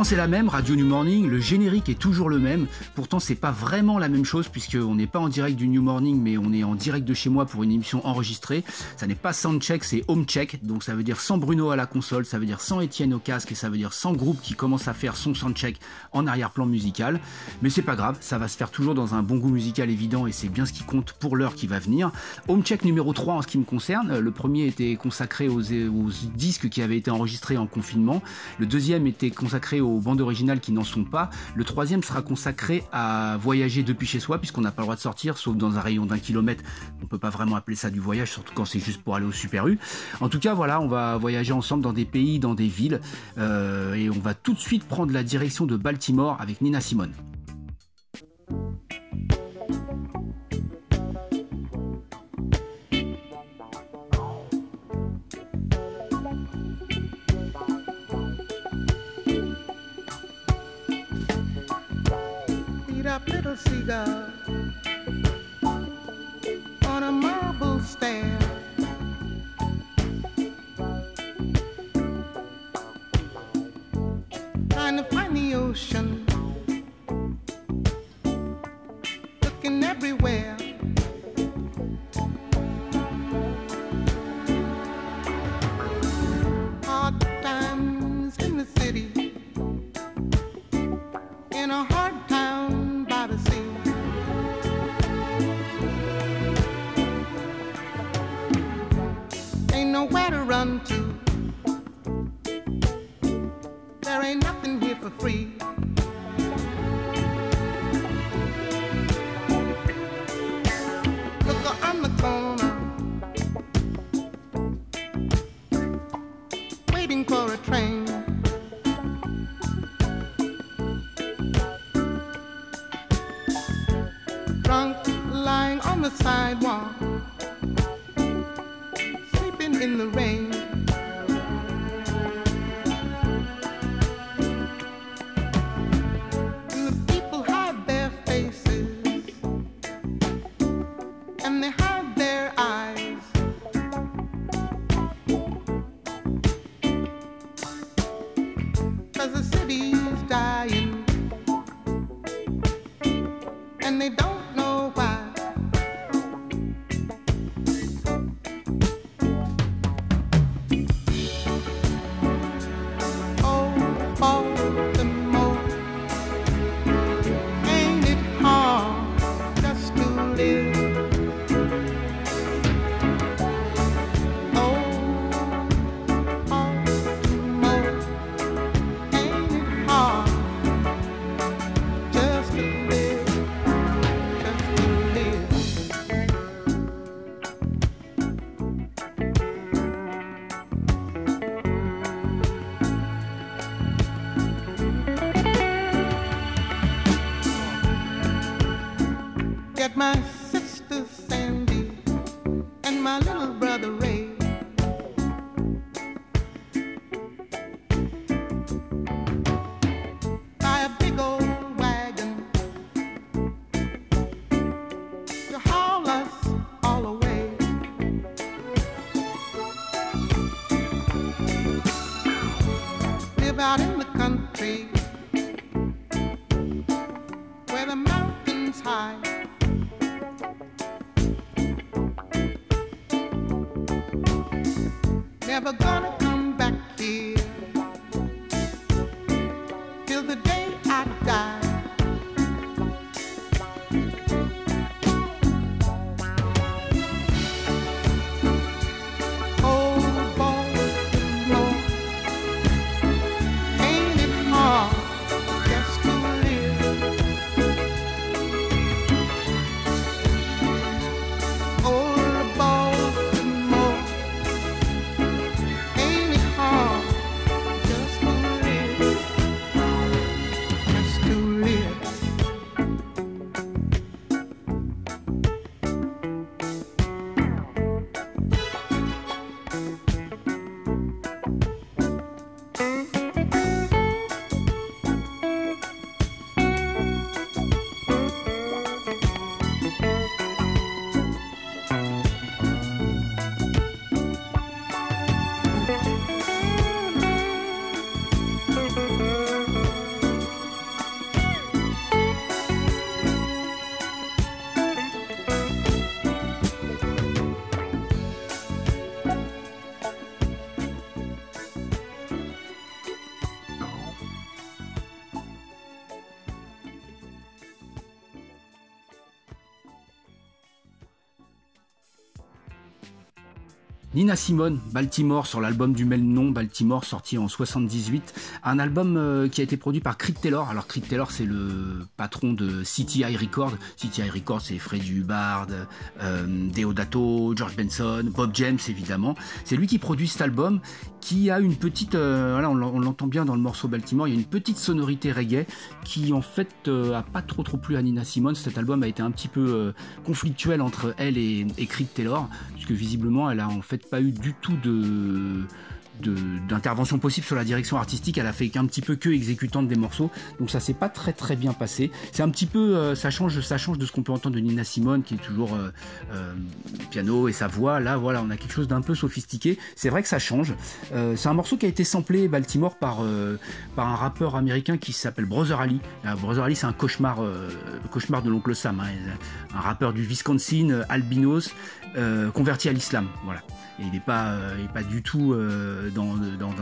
fréquence est la même, Radio New Morning, le générique est toujours le même. Pourtant, c'est pas vraiment la même chose puisqu'on n'est pas en direct du New Morning, mais on est en direct de chez moi pour une émission enregistrée. Ça n'est pas soundcheck, c'est home check. Donc ça veut dire sans Bruno à la console, ça veut dire sans Étienne au casque et ça veut dire sans groupe qui commence à faire son soundcheck en arrière-plan musical. Mais c'est pas grave, ça va se faire toujours dans un bon goût musical évident et c'est bien ce qui compte pour l'heure qui va venir. Home check numéro 3 en ce qui me concerne. Le premier était consacré aux, aux disques qui avaient été enregistrés en confinement. Le deuxième était consacré aux bandes originales qui n'en sont pas. Le troisième sera consacré à voyager depuis chez soi, puisqu'on n'a pas le droit de sortir, sauf dans un rayon d'un kilomètre. On peut pas vraiment appeler ça du voyage, surtout quand c'est juste pour aller au Super U. En tout cas, voilà, on va voyager ensemble dans des pays, dans des villes, euh, et on va tout de suite prendre la direction de Baltimore avec Nina Simone. Up and they don't Nina Simone, Baltimore, sur l'album du même nom, Baltimore, sorti en 78. Un album euh, qui a été produit par Creed Taylor. Alors Creed Taylor, c'est le patron de CTI Records. CTI Records, c'est Freddie Hubbard, euh, Deodato, George Benson, Bob James, évidemment. C'est lui qui produit cet album qui a une petite, euh, on l'entend bien dans le morceau Baltimore, il y a une petite sonorité reggae qui en fait euh, a pas trop trop plu à Nina Simone. Cet album a été un petit peu euh, conflictuel entre elle et, et Creed Taylor, puisque visiblement elle a en fait pas eu du tout de d'intervention possible sur la direction artistique. Elle a fait qu'un petit peu que exécutante des morceaux, donc ça s'est pas très très bien passé. C'est un petit peu, euh, ça change, ça change de ce qu'on peut entendre de Nina Simone, qui est toujours euh, euh, piano et sa voix. Là, voilà, on a quelque chose d'un peu sophistiqué. C'est vrai que ça change. c'est un morceau qui a été samplé Baltimore par par un rappeur américain qui s'appelle Brother Ali. Brother Ali, c'est un cauchemar, cauchemar de l'oncle Sam, hein. un rappeur du Wisconsin, albinos, converti à l'islam. Voilà il n'est pas, euh, pas du tout euh, dans, dans,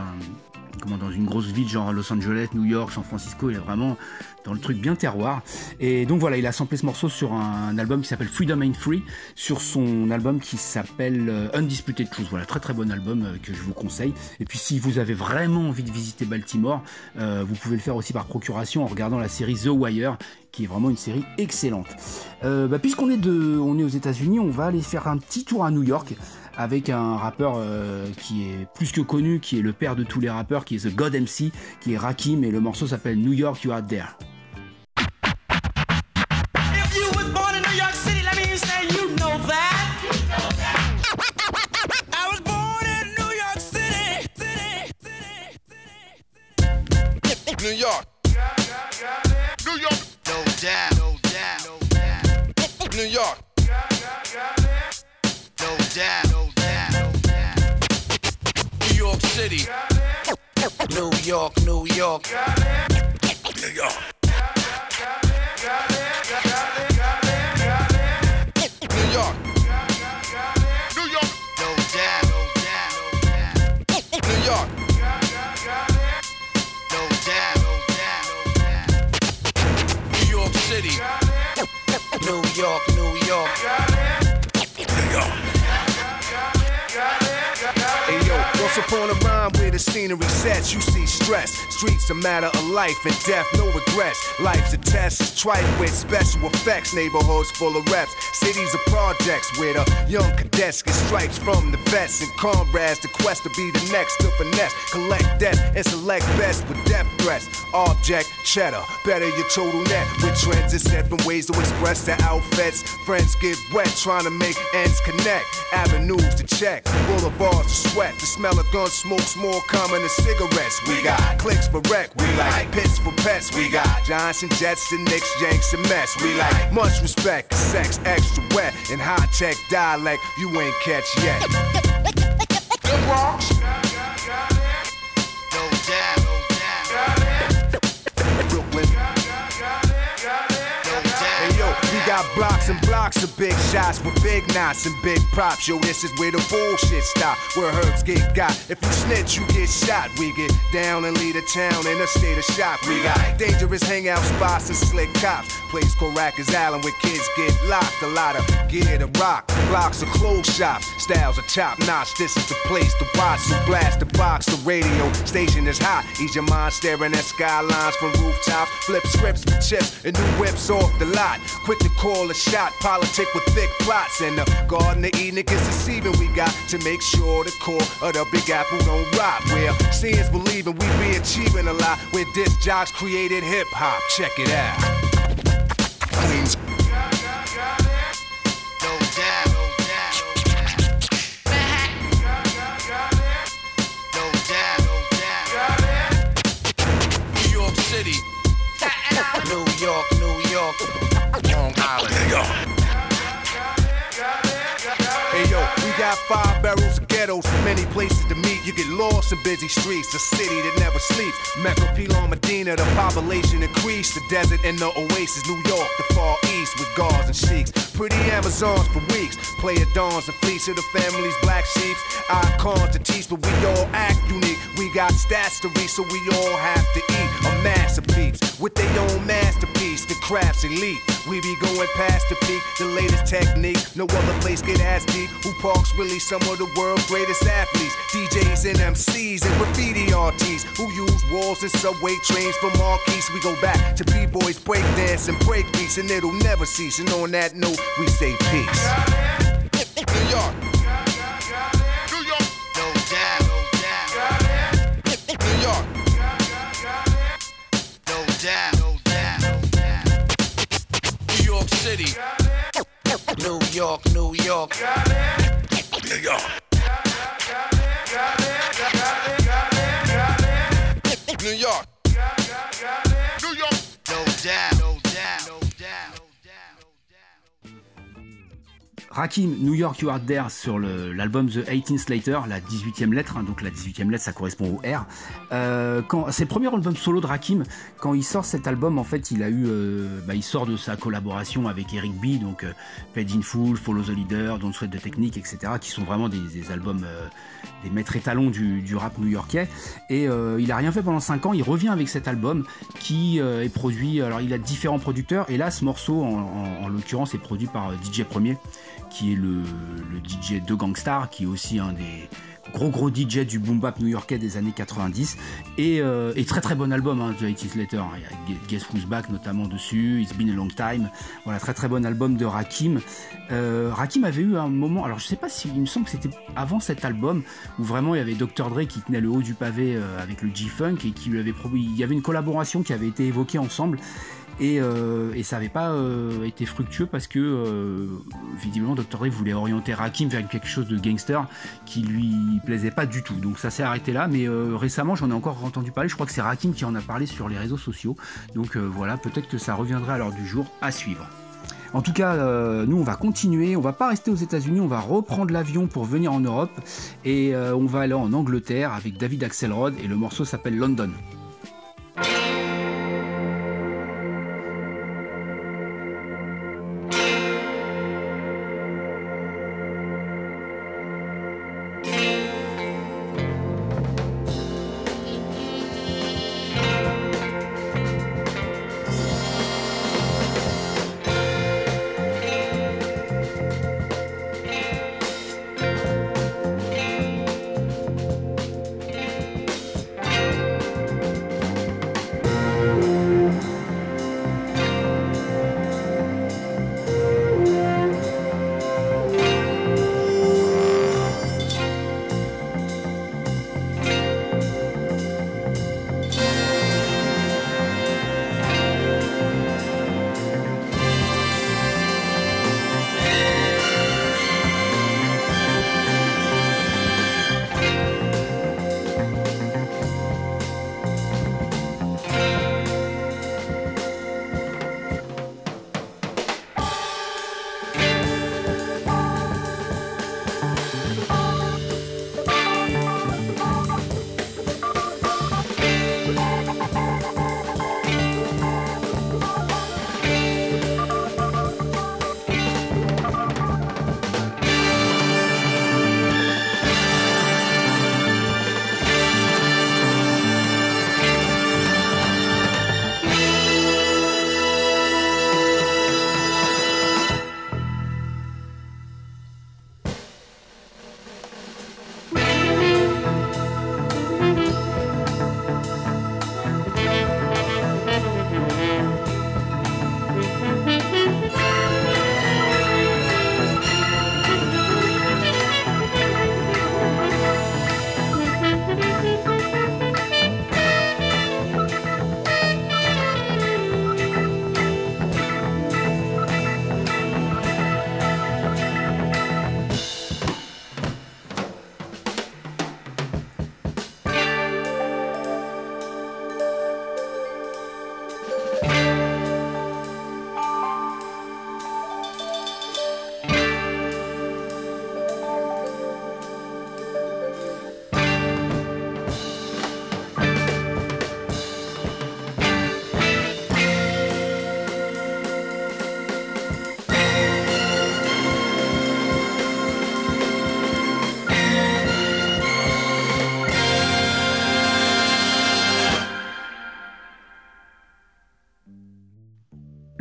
comment, dans une grosse ville genre Los Angeles, New York, San Francisco. Il est vraiment dans le truc bien terroir. Et donc voilà, il a samplé ce morceau sur un, album qui s'appelle Freedom Ain't Free, sur son album qui s'appelle euh, Undisputed Truth. Voilà, très très bon album que je vous conseille. Et puis si vous avez vraiment envie de visiter Baltimore, vous pouvez le faire aussi par procuration en regardant la série The Wire qui est vraiment une série excellente. Bah, puisqu'on est, de, on est aux États-Unis, on va aller faire un petit tour à New York avec un rappeur euh, qui est plus que connu, qui est le père de tous les rappeurs, qui est The God MC, qui est Rakim, et le morceau s'appelle New York You Are There. New York. New York. No doubt. No doubt. New York. No doubt. City. New York, New York. New York. New York. New York. No doubt. New York. No doubt. New York City. New York, New York. Upon a rhyme where the scenery sets, you see stress. Streets a matter of life and death, no regrets. Life's a test, it's trite with special effects. Neighborhoods full of reps, cities of projects where the young cadets get stripes from the vets and comrades. The quest to be the next to finesse, collect debt and select best with death threats. Object cheddar, better your total net with trends and set from ways to express their outfits. Friends get wet trying to make ends connect. Avenues to check, boulevards to sweat, the smell of gun smoke's more common than cigarettes. We got clicks for wreck, we like pits for pets. We got Johnson Jets, the Knicks, Yanks, and Mets. We like much respect, sex extra wet, and high tech dialect you ain't catch yet. The Bronx. And blocks of big shots with big knots and big props. Yo, this is where the bullshit stop, where herbs get got. If you snitch, you get shot. We get down and lead a town in a state of shock. We got dangerous hangout spots and slick cops. Place Rackers Island where kids get locked. A lot of gear to rock. Blocks of clothes shops. Styles are top notch. This is the place to watch. So blast the box. The radio station is hot. Ease your mind staring at skylines from rooftops. Flip scripts for chips and new whips off the lot. Quick to call a shot, politic with thick plots. And the Garden of Eden is deceiving. We got to make sure the core of the Big Apple don't rot. Where seeing's believing, we be achieving a lot. Where disc jocks created hip hop. Check it out. Queens. Of ghettos, many places to meet. You get lost in busy streets, a city that never sleeps. Mecca, Pilon, Medina, the population increased. The desert and the oasis, New York, the far east with guards and sheiks. Pretty Amazons for weeks. Player dawns and fleece of the family's black sheep. Icons to teach, but we all act unique. We got stats to read, so we all have to eat. A masterpiece with their own masterpiece. The craft's elite. We be going past the peak, the latest technique. No other place get as deep. Who parks really some of the world's greatest athletes? DJs and MCs and graffiti artists who use walls and subway trains for marquees. We go back to b-boys, breakdance and break beats, and it'll never cease. And on that note, we say peace. New York. New York. No doubt. New York. No doubt. New York City. New York, New York. New York. Rakim, New York You Are There sur l'album The 18th Later, la 18e lettre, hein, donc la 18e lettre ça correspond au R. Euh, c'est le premier album solo de Rakim. Quand il sort cet album, en fait, il a eu, euh, bah, il sort de sa collaboration avec Eric B, donc euh, Paid in Full, Follow the Leader, Don't Sweat the Technique, etc., qui sont vraiment des, albums, euh, des maîtres étalons du, rap new-yorkais. Et il a rien fait pendant 5 ans. Il revient avec cet album qui est produit. Alors, il a différents producteurs, et là, ce morceau, en, en- en l'occurrence, est produit par DJ Premier qui est le, DJ de Gangstar, qui est aussi un des gros gros DJ du boom bap new-yorkais des années 90 et, euh, et très très bon album hein, The 80's Letter il y a Gu- Guess Who's Back notamment dessus. It's Been a Long Time. Voilà très très bon album de Rakim. Euh, Rakim avait eu un moment alors je sais pas si il me semble que c'était avant cet album où vraiment il y avait Dr Dre qui tenait le haut du pavé euh, avec le G-Funk et qui lui avait il y avait une collaboration qui avait été évoquée ensemble et, euh, et ça n'avait pas euh, été fructueux parce que euh, visiblement Dr. Dre voulait orienter Rakim vers quelque chose de gangster qui lui plaisait pas du tout. Donc ça s'est arrêté là, mais récemment j'en ai encore entendu parler. Je crois que c'est Rakim qui en a parlé sur les réseaux sociaux. Donc voilà, peut-être que ça reviendra à l'heure du jour à suivre. En tout cas, nous on va continuer, on va pas rester aux États-Unis, on va reprendre l'avion pour venir en Europe et on va aller en Angleterre avec David Axelrod et le morceau s'appelle London.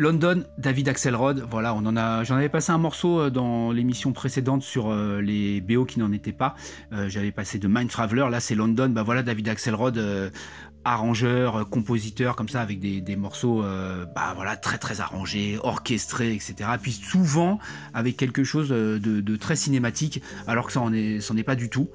London, David Axelrod, voilà, on en a, j'en avais passé un morceau euh, dans l'émission précédente sur euh, les BO qui n'en étaient pas. Euh, j'avais passé de Mind Traveler, là c'est London, bah voilà David Axelrod, arrangeur, euh, compositeur, comme ça, avec des, morceaux, euh, bah voilà, très très arrangés, orchestrés, etc. Puis souvent avec quelque chose de, très cinématique, alors que ça en est, pas du tout.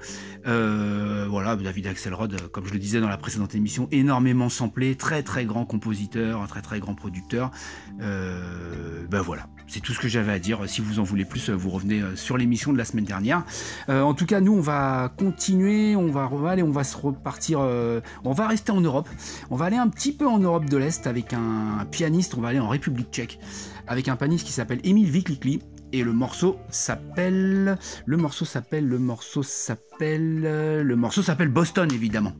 Euh, voilà, David Axelrod, comme je le disais dans la précédente émission, énormément samplé, très très grand compositeur, très très grand producteur. ben voilà, c'est tout ce que j'avais à dire. Si vous en voulez plus, vous revenez sur l'émission de la semaine dernière. en tout cas, nous, on va continuer, on va, aller, on va se repartir, on va rester en Europe. On va aller un petit peu en Europe de l'Est avec un pianiste, on va aller en République tchèque avec un pianiste qui s'appelle Emil Viklikli et le morceau s'appelle le morceau s'appelle le morceau s'appelle le morceau s'appelle Boston évidemment.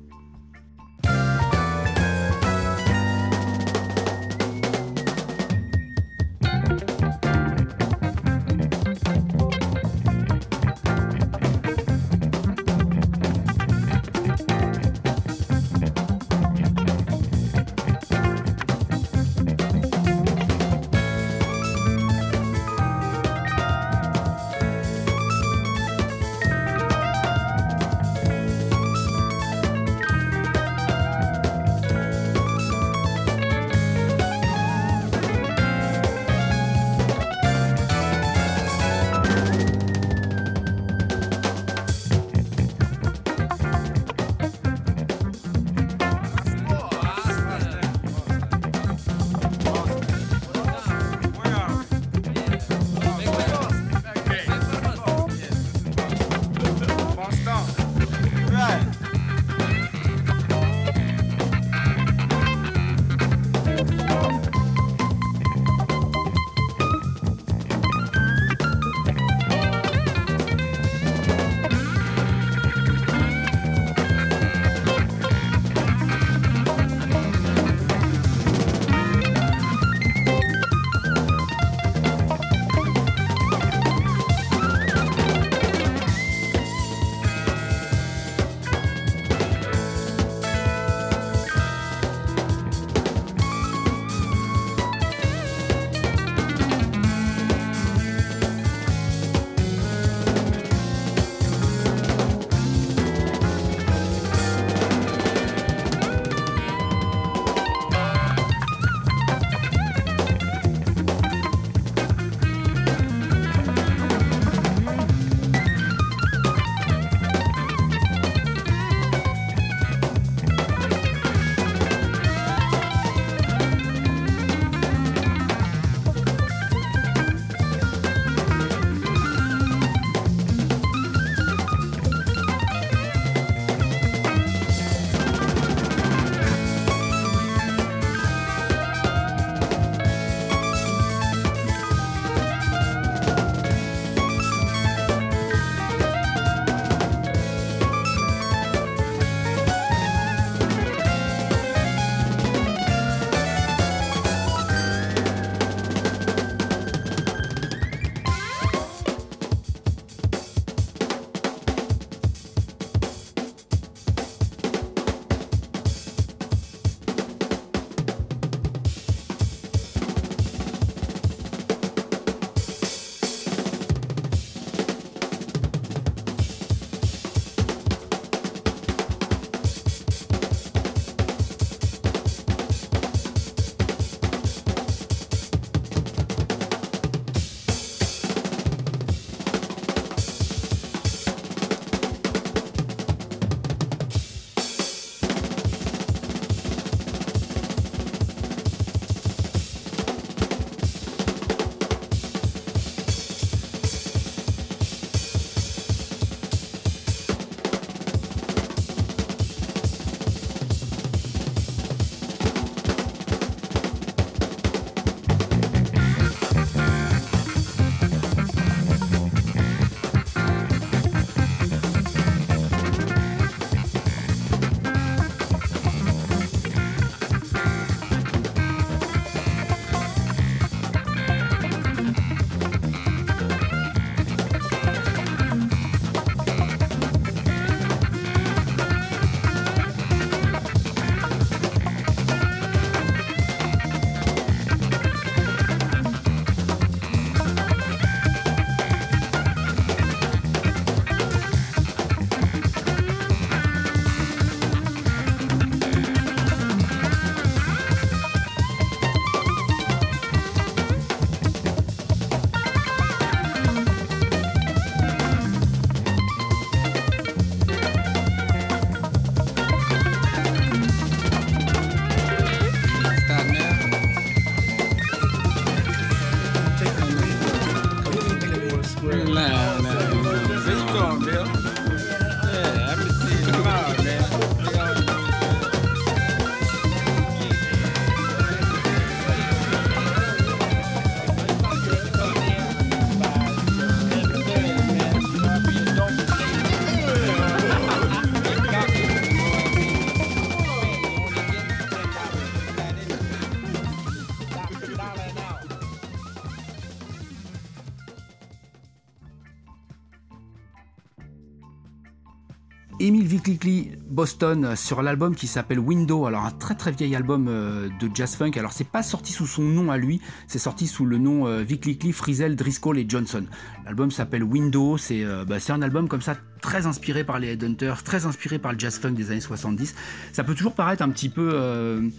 Boston sur l'album qui s'appelle Window, alors un très très vieil album euh, de jazz funk. Alors c'est pas sorti sous son nom à lui, c'est sorti sous le nom euh, Vickley, Frizzell, Driscoll et Johnson. L'album s'appelle Window, c'est euh, bah, un album comme ça très inspiré par les Headhunters, très inspiré par le jazz funk des années 70. Ça peut toujours paraître un petit peu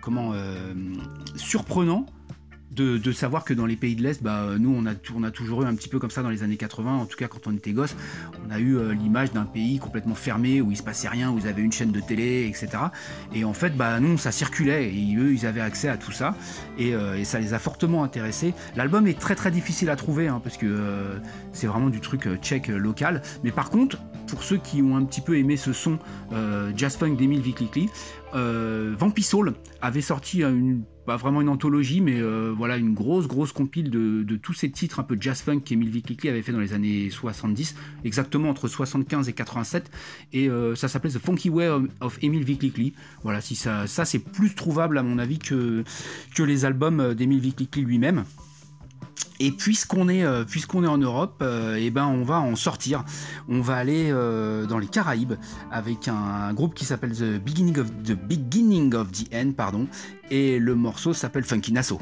comment surprenant de, savoir que dans les pays de l'Est, bah, nous, on a, toujours eu un petit peu comme ça dans les années 80, en tout cas quand on était gosse, on a eu euh, l'image d'un pays complètement fermé, où il se passait rien, où ils avaient une chaîne de télé, etc. Et en fait, bah, nous, ça circulait, et eux, ils avaient accès à tout ça, et, euh, ça les a fortement intéressés. L'album est très très difficile à trouver, hein, parce que euh, c'est vraiment du truc tchèque local, mais par contre, pour ceux qui ont un petit peu aimé ce son jazz funk d'Emile Viklikli, Vampisol avait sorti pas vraiment une anthologie, mais euh, voilà une grosse grosse compile de, tous ces titres un peu jazz funk qu'Emile Vickley avait fait dans les années 70, exactement entre 75 et 87, et euh, ça s'appelait The Funky Way of Emile Vickley. Voilà, ça, c'est plus trouvable à mon avis que, que les albums d'Emile Vickley lui-même. Et puisqu'on est, euh, puisqu'on est en Europe, euh, eh ben on va en sortir. On va aller euh, dans les Caraïbes avec un, groupe qui s'appelle The Beginning of the Beginning of the End, pardon, et le morceau s'appelle Funky Nassau.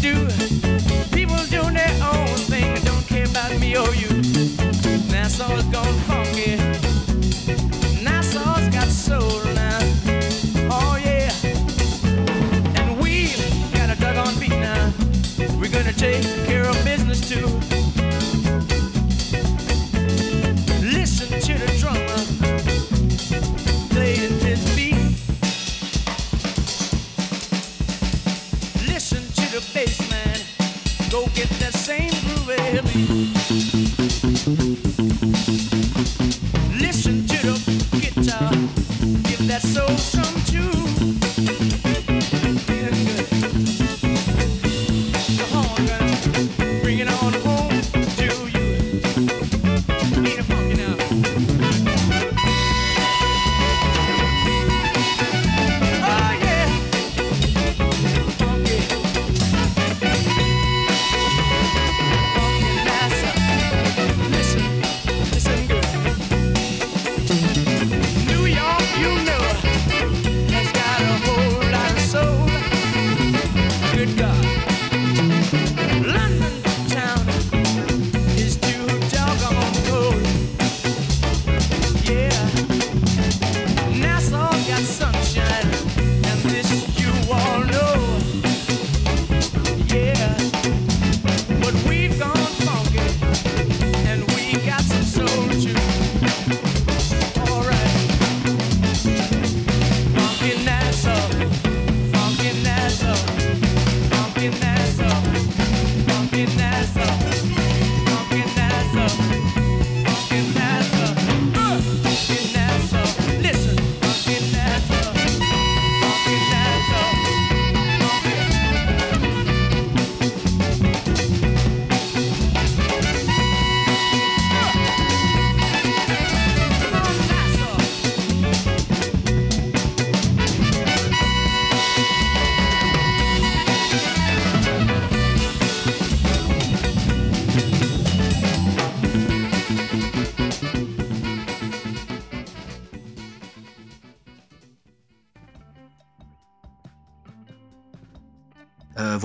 do. People their own thing don't care about me or you. Nassau's gone funky. Nassau's got soul now. Oh yeah. And we got a dug on beat now. We're gonna take care of business too.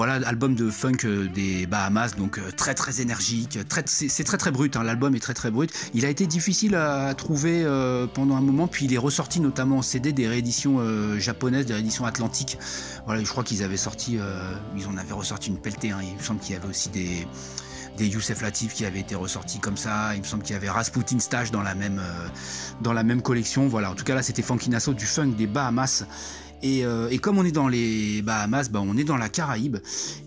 Album de funk euh, des Bahamas, donc euh, très très énergique, très, c'est très très brut, hein, l'album est très très brut. Il a été difficile à, trouver euh, pendant un moment, puis il est ressorti notamment en CD des rééditions japonaises, des rééditions atlantiques. Voilà, je crois qu'ils avaient sorti, ils en avaient ressorti une pelletée, hein. il me semble qu'il y avait aussi des des Youssef Latif qui avaient été ressortis comme ça. Il me semble qu'il y avait Rasputin Stage dans la même, dans la même collection. Voilà, en tout cas là c'était Funky Nassau du funk des Bahamas. Et, euh, et comme on est dans les Bahamas, bah, on est dans la Caraïbe.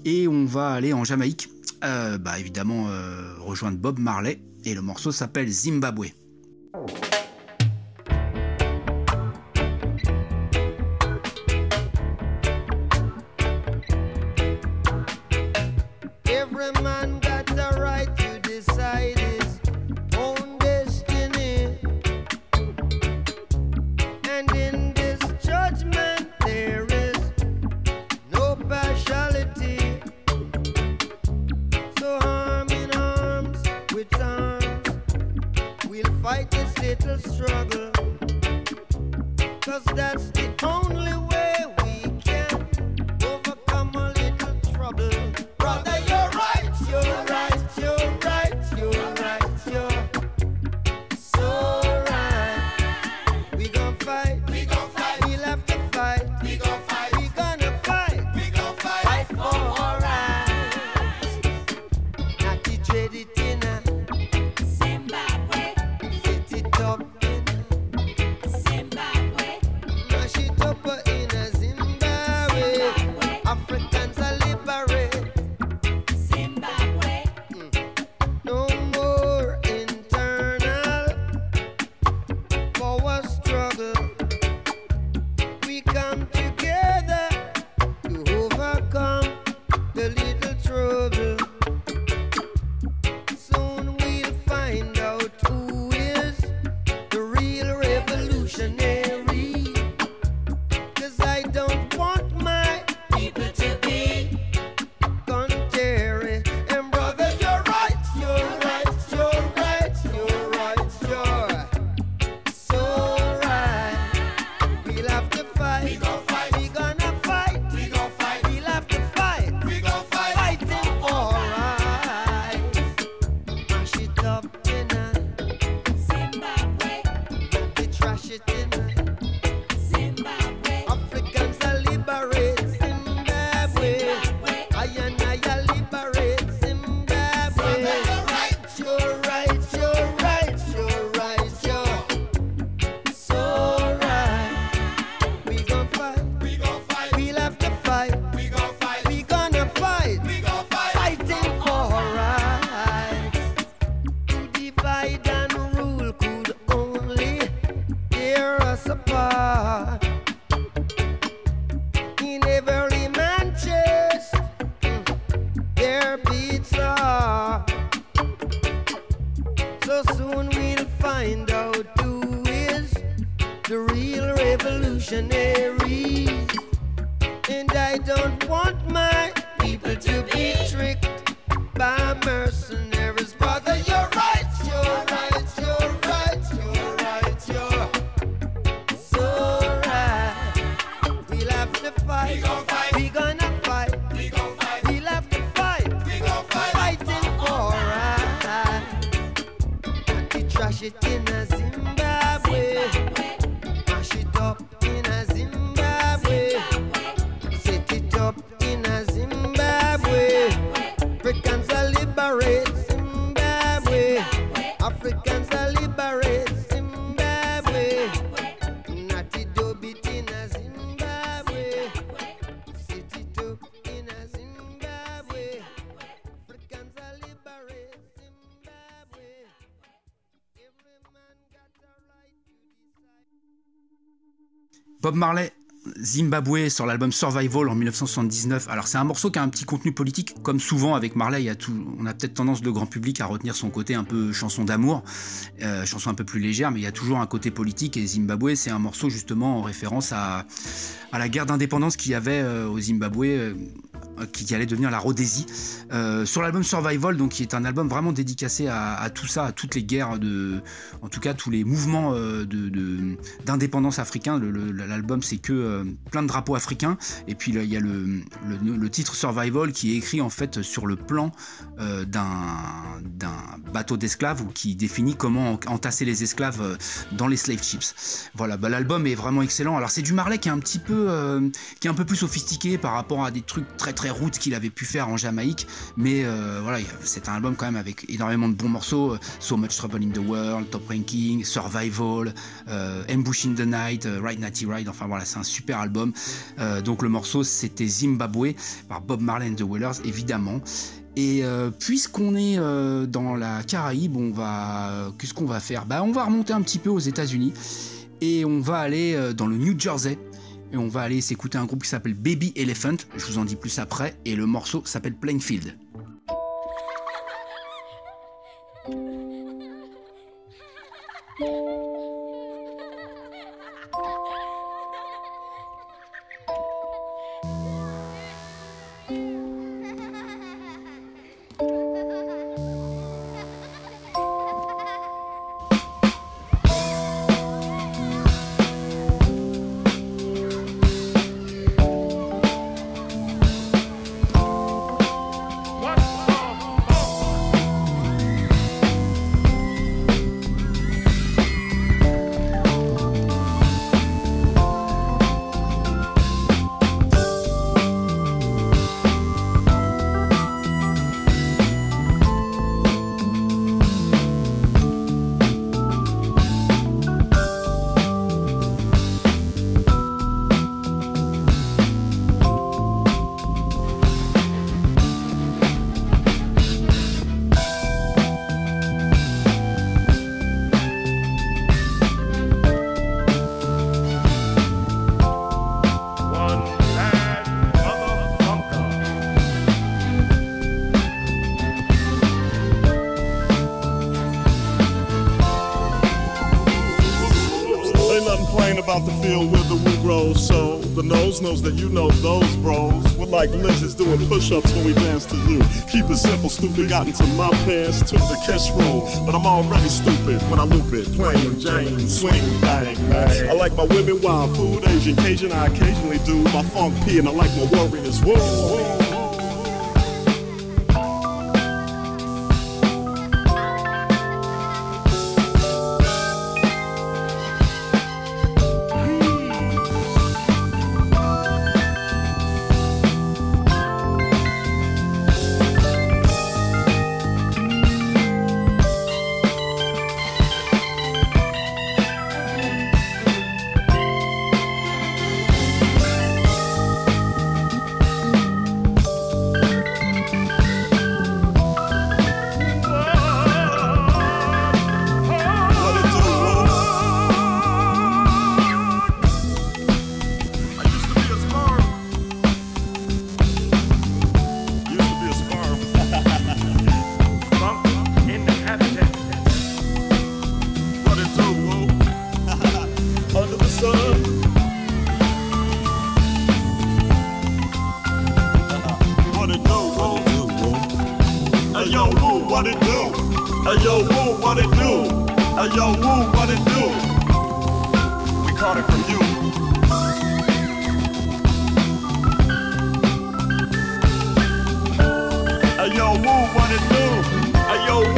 Et on va aller en Jamaïque, euh, bah, évidemment euh, rejoindre Bob Marley. Et le morceau s'appelle Zimbabwe. Us apart. In every man chest, their beats are. So soon we'll find out who is the real revolutionaries. And I don't want Marley, Zimbabwe sur l'album Survival en 1979. Alors c'est un morceau qui a un petit contenu politique, comme souvent avec Marley, on a peut-être tendance le grand public à retenir son côté un peu chanson d'amour, euh, chanson un peu plus légère, mais il y a toujours un côté politique et Zimbabwe c'est un morceau justement en référence à, à la guerre d'indépendance qu'il y avait euh, au Zimbabwe. euh, qui allait devenir la Rhodésie. Euh, sur l'album Survival donc qui est un album vraiment dédicacé à, tout ça à toutes les guerres de en tout cas tous les mouvements euh, de- de d'indépendance africain. L'album c'est que euh, plein de drapeaux africains. Et puis il y a le, le, titre Survival qui est écrit en fait sur le plan euh, d'un bateau d'esclaves ou qui définit comment en- entasser les esclaves euh, dans les slave ships. Voilà bah, l'album est vraiment excellent. Alors c'est du Marley qui est un petit peu euh, qui est un peu plus sophistiqué par rapport à des trucs très très route qu'il avait pu faire en Jamaïque. Mais euh, voilà, c'est un album quand même avec énormément de bons morceaux. So Much Trouble in the World, Top Ranking, Survival, euh, Ambush in the Night, euh, Ride Natty Ride. Enfin voilà, c'est un super album. Donc le morceau c'était Zimbabwe par Bob Marley and the Wailers, évidemment. Et puisqu'on est dans la Caraïbe, on va, qu'est-ce qu'on va faire? Bah, on va remonter un petit peu aux États-Unis et on va aller dans le New Jersey. Et on va aller s'écouter un groupe qui s'appelle Baby Elephant. Je vous en dis plus après. Et le morceau s'appelle Plainfield. that you know those bros. We're like lizards doing push-ups when we dance to you. Keep it simple, stupid. Got into my pants, took the kiss roll, but I'm already stupid when I loop it. Plain Jane, swing, bang, bang. I like my women wild, food Asian, Cajun. I occasionally do my funk P, and I like my warriors. Woo, what it do? Hey yo, woo, what it do? Hey yo, woo, what it do? We caught it from you. Hey yo, woo, what it do? Hey yo,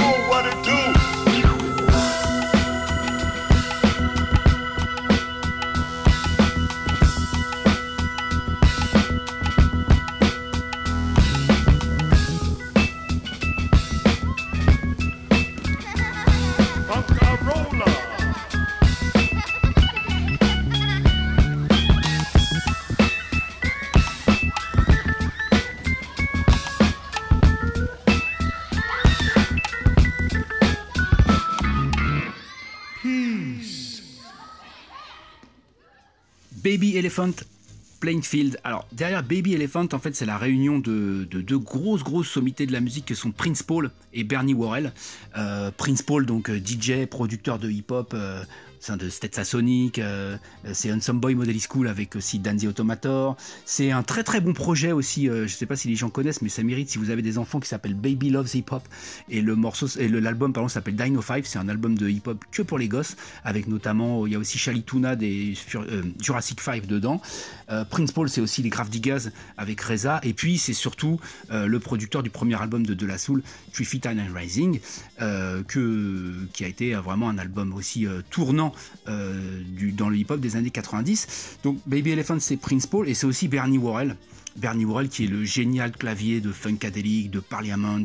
Baby Elephant Plainfield. Alors derrière Baby Elephant, en fait, c'est la réunion de, de deux grosses grosses sommités de la musique que sont Prince Paul et Bernie Worrell. Euh, Prince Paul, donc euh, DJ, producteur de hip-hop. euh, de Stetsasonic, euh, c'est Handsome Boy Model School avec aussi Danzy Automator. C'est un très très bon projet aussi. euh, je sais pas si les gens connaissent, mais ça mérite si vous avez des enfants qui s'appellent Baby Loves Hip Hop et le morceau et l'album s'appelle Dino 5. C'est un album de hip hop que pour les gosses avec notamment il y a aussi Chalituna des euh, Jurassic 5 dedans. Euh, Prince Paul c'est aussi les Grave Diggers avec Reza et puis c'est surtout le producteur du premier album de De La Soul, Feet and Rising, que qui a été vraiment un album aussi tournant euh, dans le hip-hop des années 90. Donc Baby Elephant, c'est Prince Paul et c'est aussi Bernie Worrell. Bernie Worrell qui est le génial clavier de Funkadelic, de Parliament.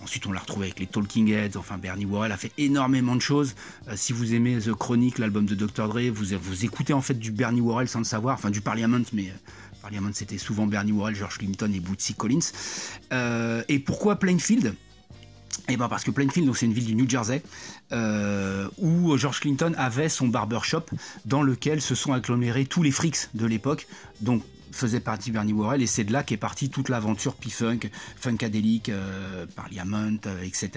Ensuite, on l'a retrouvé avec les Talking Heads. Enfin, Bernie Worrell a fait énormément de choses. Euh, si vous aimez The Chronic, l'album de Dr. Dre, vous, écoutez en fait du Bernie Worrell sans le savoir. Enfin, du Parliament, mais euh, Parliament, c'était souvent Bernie Worrell, George Clinton et Bootsy Collins. Euh, et pourquoi Plainfield? Et ben parce que Plainfield, donc c'est une ville du New Jersey, euh, où George Clinton avait son barbershop dans lequel se sont agglomérés tous les freaks de l'époque. Donc faisait partie Bernie Worrell et c'est de là qu'est partie toute l'aventure P-Funk, Funkadelic, euh, Parliament, euh, etc.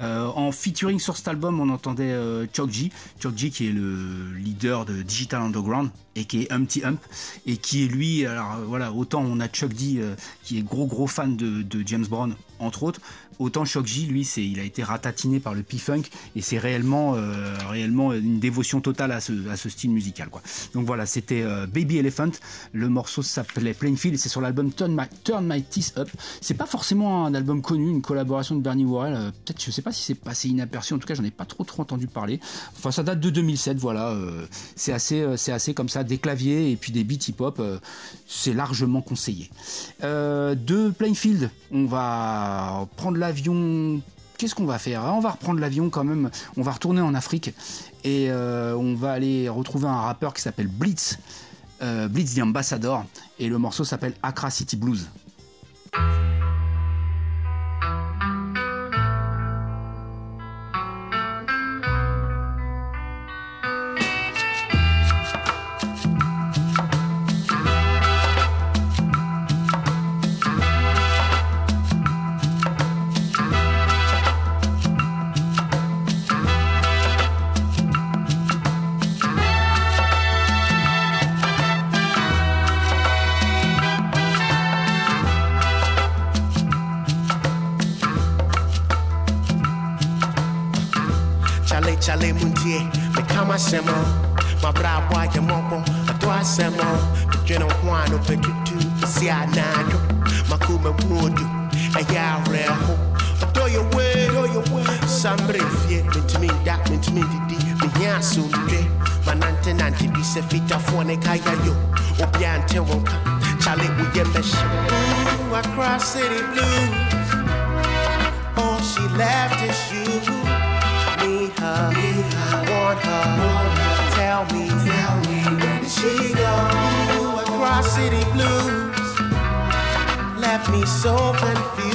Euh, en featuring sur cet album, on entendait Chuck G, Chuck G qui est le leader de Digital Underground et qui est Humpty Hump et qui est lui, alors voilà, autant on a Chuck D qui est gros gros fan de James Brown entre autres, autant Chuck G lui c'est il a été ratatiné par le P-Funk et c'est réellement euh, réellement une dévotion totale à ce, style musical. Donc voilà, c'était euh, Baby Elephant, le morceau s'appelait Plainfield et c'est sur l'album Turn My, Turn My Teeth Up. C'est pas forcément un album connu, une collaboration de Bernie Worrell, euh, peut-être je sais pas si c'est passé inaperçu, en tout cas j'en ai pas trop trop entendu parler. Enfin ça date de 2007, voilà, euh, c'est assez c'est assez comme ça des claviers et puis des beats hip-hop, c'est largement conseillé. De Plainfield, on va prendre l'avion. Qu'est-ce qu'on va faire? Ah, On va reprendre l'avion quand même. On va retourner en Afrique et euh, on va aller retrouver un rappeur qui s'appelle Blitz. euh, Blitz the Ambassador et le morceau s'appelle Accra City Blues. Kama semo. Ma bra boy ke mopo, atwa semo. Pekeno kwano petutu, si anado. Makume mudu, aya reho. Do your way, do your way. Sambre fie, mintimi da, mintimi didi, me ya sundre. Manante nante bi se fita fone kaya yo. Obiante wonka, chale uye mesh. Ooh, across city blues. All she left is want her. Tell me, tell me, where did she go? Across city blues, left me so confused.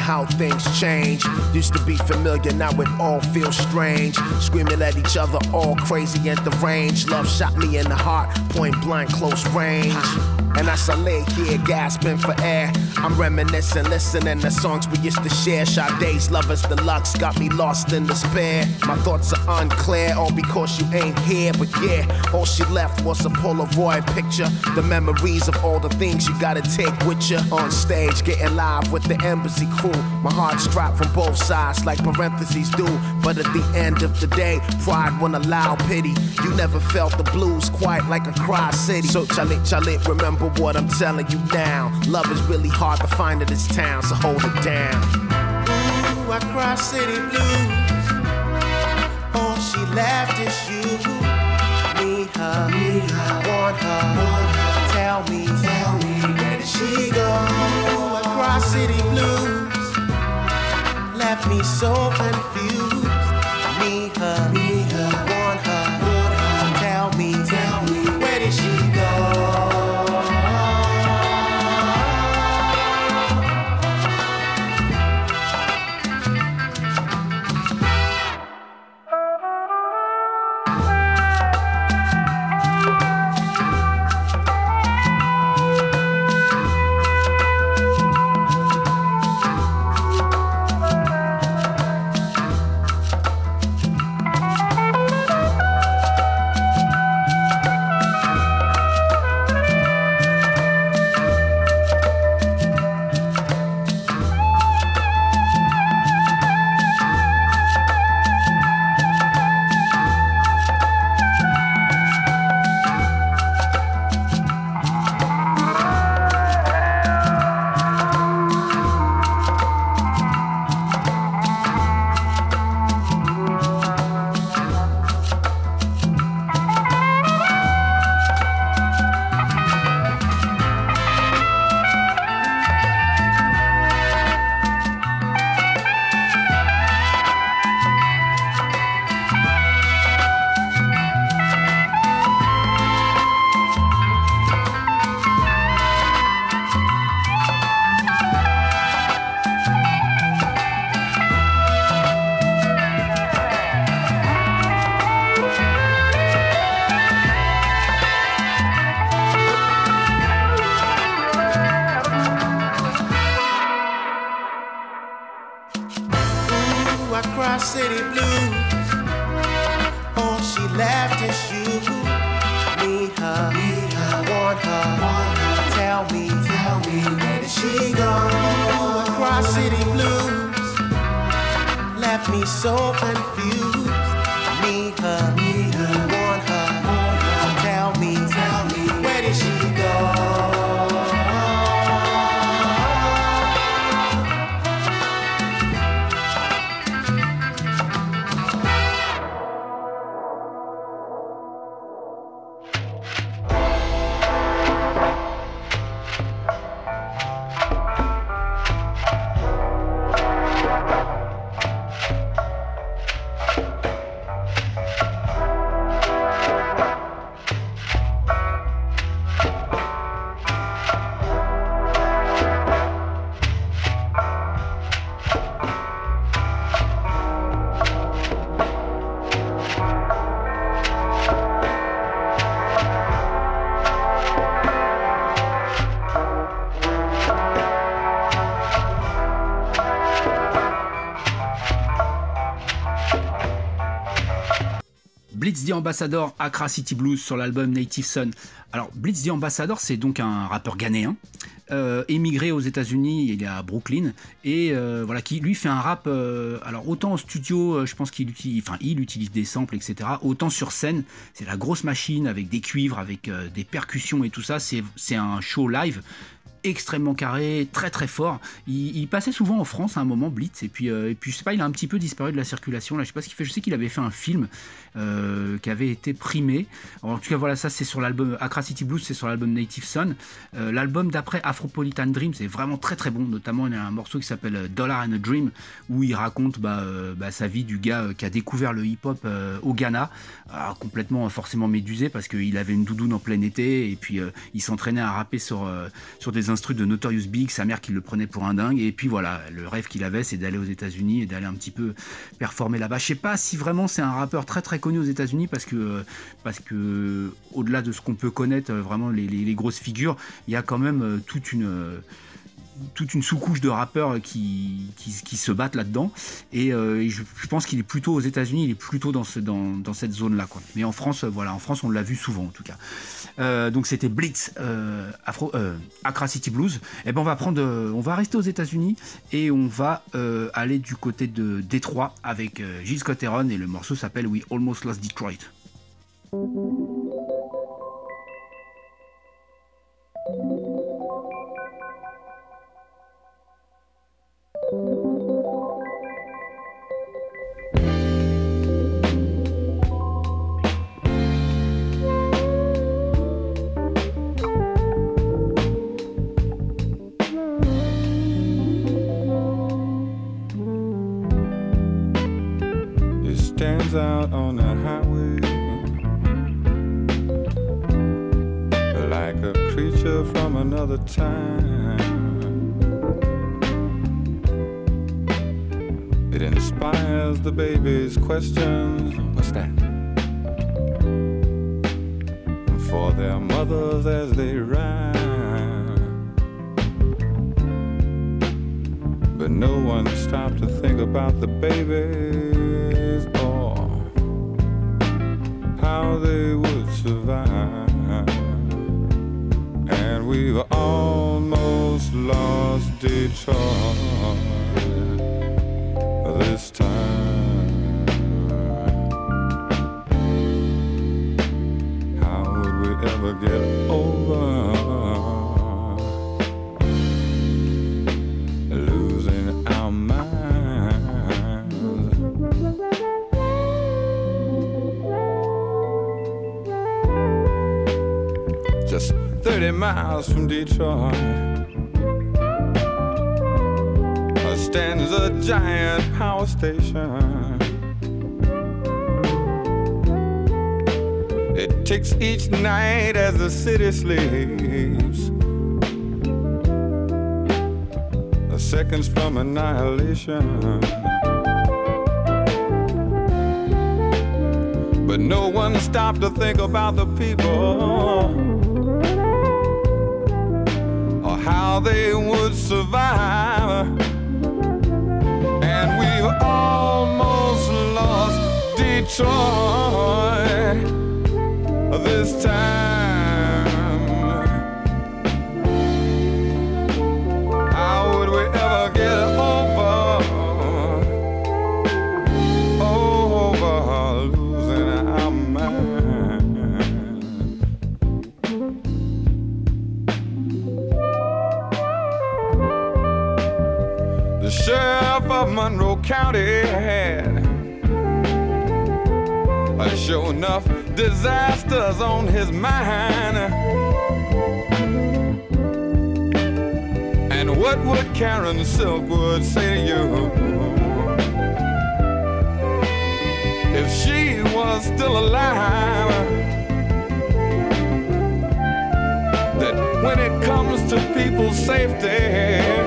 How things change. Used to be familiar, now it all feels strange. Screaming at each other, all crazy at the range. Love shot me in the heart, point blank, close range. And I lay here gasping for air, I'm reminiscing, listening to songs we used to share. Sade's Lovers Deluxe got me lost in despair. My thoughts are unclear, all because you ain't here. But yeah, all she left was a Polaroid picture. The memories of all the things you gotta take with you. On stage, getting live with the embassy crew. My heart's dropped from both sides, like parentheses do. But at the end of the day, pride won't allow pity. You never felt the blues quite like a cry city. So, Chalit, Chalit, remember what I'm telling you now. Love is really hard to find in this town, so hold it down. Ooh, Accra City Blues. All she left is you. Need her, need her, want her. Tell me, tell me, where did she go? Accra City Blues. Left me so confused. Need her, need Blitz the Ambassador, Accra City Blues sur l'album Native Son. Alors, Blitz the Ambassador, c'est donc un rappeur ghanéen, euh, émigré aux États-Unis, il est à Brooklyn, et euh, voilà, qui lui fait un rap. euh, alors, autant en studio, je pense qu'il utilise, il utilise des samples, etc. Autant sur scène, c'est la grosse machine avec des cuivres, avec des percussions et tout ça. C'est un show live extrêmement carré, très très fort. Il, passait souvent en France à un moment, Blitz, et puis, euh, et puis je sais pas, il a un petit peu disparu de la circulation. Là, je sais pas ce qu'il fait. Je sais qu'il avait fait un film euh, qui avait été primé. En tout cas, voilà, ça c'est sur l'album Accra City Blues, c'est sur l'album Native Son. Euh, l'album d'après Afropolitan Dream, c'est vraiment très très bon. Notamment, il y a un morceau qui s'appelle Dollar and a Dream où il raconte bah, bah, sa vie du gars qui a découvert le hip-hop au Ghana, Alors, complètement forcément médusé parce qu'il avait une doudoune en plein été et puis il s'entraînait à rapper sur, sur des instrus de Notorious Big, sa mère qui le prenait pour un dingue. Et puis voilà, le rêve qu'il avait, c'est d'aller aux États-Unis et d'aller un petit peu performer là-bas. Je sais pas si vraiment c'est un rappeur très très connu aux États-Unis parce que, euh, parce que au-delà de ce qu'on peut connaître, euh, vraiment les, les- les grosses figures, il y a quand même euh, toute une. Toute une sous-couche de rappeurs qui, qui, se battent là-dedans. Et, euh, je, pense qu'il est plutôt aux États-Unis, il est plutôt dans, dans, dans cette zone-là. Quoi. Mais en France, euh, voilà, en France, on l'a vu souvent en tout cas. Euh, donc c'était Blitz, Afro, Accra City Blues. Et ben on va prendre, on va rester aux États-Unis et on va aller du côté de Détroit avec Gilles Scott et le morceau s'appelle We Almost Lost Detroit. Time. It inspires the baby's questions. What's that? Detroit stands a giant power station. It ticks each night as the city sleeps. seconds from annihilation. But no one stopped to think about the people how they would survive. And we've almost lost Detroit this time. Sure enough disasters on his mind. And what would Karen Silkwood say to you if she was still alive? That when it comes to people's safety,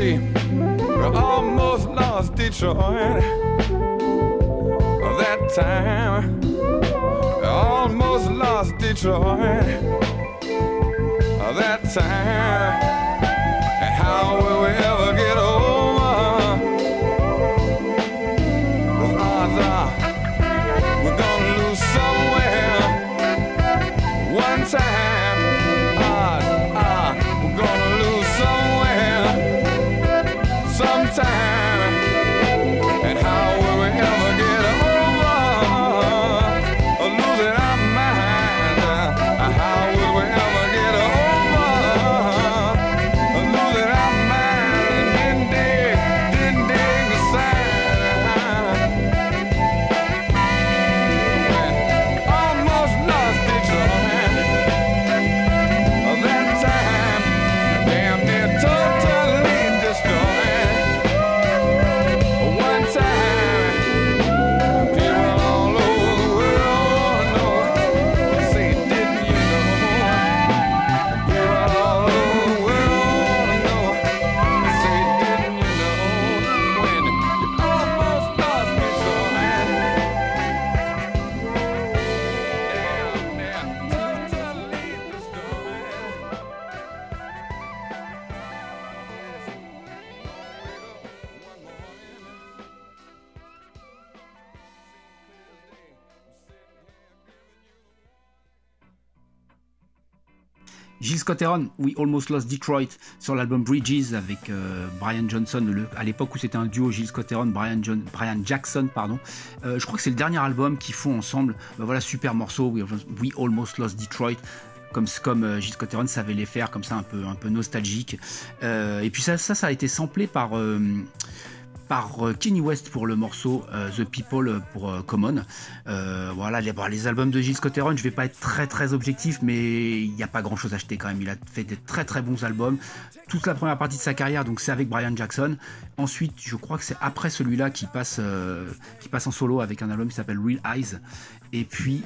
see, we almost lost Detroit that time. We almost lost Detroit that time. Scott Heron, We Almost Lost Detroit, sur l'album Bridges avec euh, Brian Johnson, à l'époque où c'était un duo Gilles Scott Heron, Brian, Brian Jackson, pardon. Euh, je crois que c'est le dernier album qu'ils font ensemble. Ben voilà, super morceau, We, Almost Lost Detroit. Comme, euh, Gilles Scott Heron savait les faire, comme ça un peu, un peu nostalgique. Et puis ça, ça, ça a été samplé par, par euh, Kenny West pour le morceau euh, The People pour euh, Common. Voilà, les, les albums de Gilles Scott Heron, je vais pas être très très objectif, mais il n'y a pas grand chose à acheter quand même. Il a fait des très très bons albums. Toute la première partie de sa carrière, donc c'est avec Brian Jackson. Ensuite, je crois que c'est après celui-là qui passe, passe en solo avec un album qui s'appelle Real Eyes. Et puis,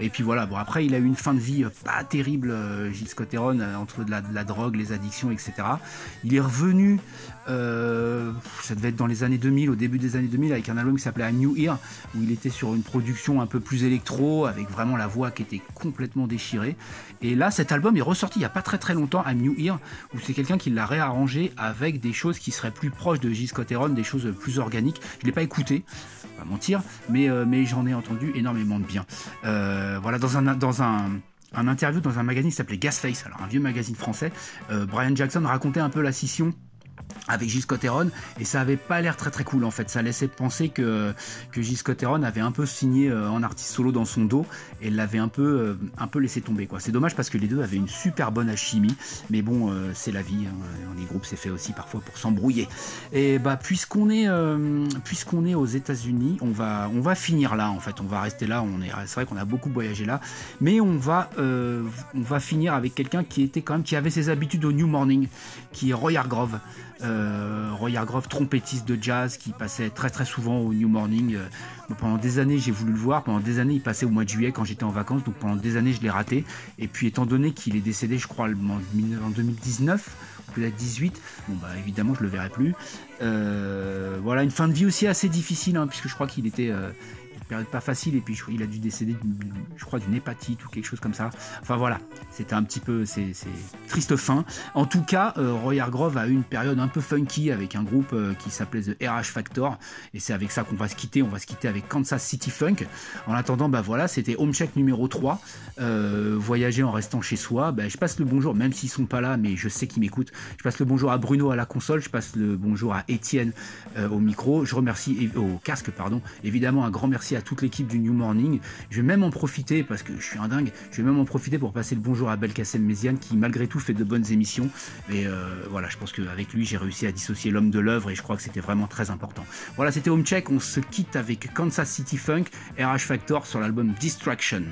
et puis voilà. Bon, après, il a eu une fin de vie pas terrible, Gilles Scott Heron, entre de la, de la drogue, les addictions, etc. Il est revenu, euh, ça devait être dans les années 2000, au début des années 2000, avec un album qui s'appelait A New Ear, où il était sur une production un peu plus électro, avec vraiment la voix qui était complètement déchirée. Et là, cet album est ressorti il n'y a pas très très longtemps, A New Ear, où c'est quelqu'un qui l'a réarrangé avec des choses qui seraient plus proches de Gilles Scott Heron, des choses plus organiques. Je ne l'ai pas écouté, pas mentir, mais, euh, mais j'en ai entendu énormément de bien. Euh, voilà, dans un, dans un, interview dans un magazine qui s'appelait Gasface, alors un vieux magazine français, Brian Jackson racontait un peu la scission avec Gilles Scott Heron et ça avait pas l'air très très cool en fait. Ça laissait penser que, que Gilles Scott Heron avait un peu signé euh, en artiste solo dans son dos et l'avait un peu euh, un peu laissé tomber quoi. C'est dommage parce que les deux avaient une super bonne alchimie mais bon euh, c'est la vie hein. les groupes c'est fait aussi parfois pour s'embrouiller. Et bah puisqu'on est puisqu'on est aux États-Unis on va on va finir là en fait. On va rester là. On est c'est vrai qu'on a beaucoup voyagé là. Mais on va on va finir avec quelqu'un qui était quand même qui avait ses habitudes au New Morning qui est Roy Hargrove euh, Roy trompettiste de jazz qui passait très très souvent au New Morning. Euh, pendant des années, j'ai voulu le voir. Pendant des années, il passait au mois de juillet quand j'étais en vacances. Donc pendant des années, je l'ai raté. Et puis étant donné qu'il est décédé, je crois, en 2019, peut-être 18, bon bah évidemment, je le verrai plus. Euh, voilà, une fin de vie aussi assez difficile, hein, puisque je crois qu'il était période pas facile et puis il a dû décéder, je crois, d'une hépatite ou quelque chose comme ça. Enfin voilà, c'était un petit peu, c'est triste fin. En tout cas, euh, Roy Hargrove a eu une période un peu funky avec un groupe euh, qui s'appelait The RH Factor et c'est avec ça qu'on va se quitter. On va se quitter avec Kansas City Funk. En attendant, bah voilà, c'était Home Check numéro 3. Euh, voyager en restant chez soi. Bah, je passe le bonjour, même s'ils sont pas là, mais je sais qu'ils m'écoutent. Je passe le bonjour à Bruno à la console. Je passe le bonjour à Étienne euh, au micro. Je remercie au casque, pardon. Évidemment, un grand merci à toute l'équipe du New Morning. Je vais même en profiter, parce que je suis un dingue, je vais même en profiter pour passer le bonjour à Belkacem Méziane, qui malgré tout fait de bonnes émissions. Et euh, voilà, je pense qu'avec lui, j'ai réussi à dissocier l'homme de l'œuvre, et je crois que c'était vraiment très important. Voilà, c'était Home Check, on se quitte avec Kansas City Funk, RH Factor sur l'album Distraction.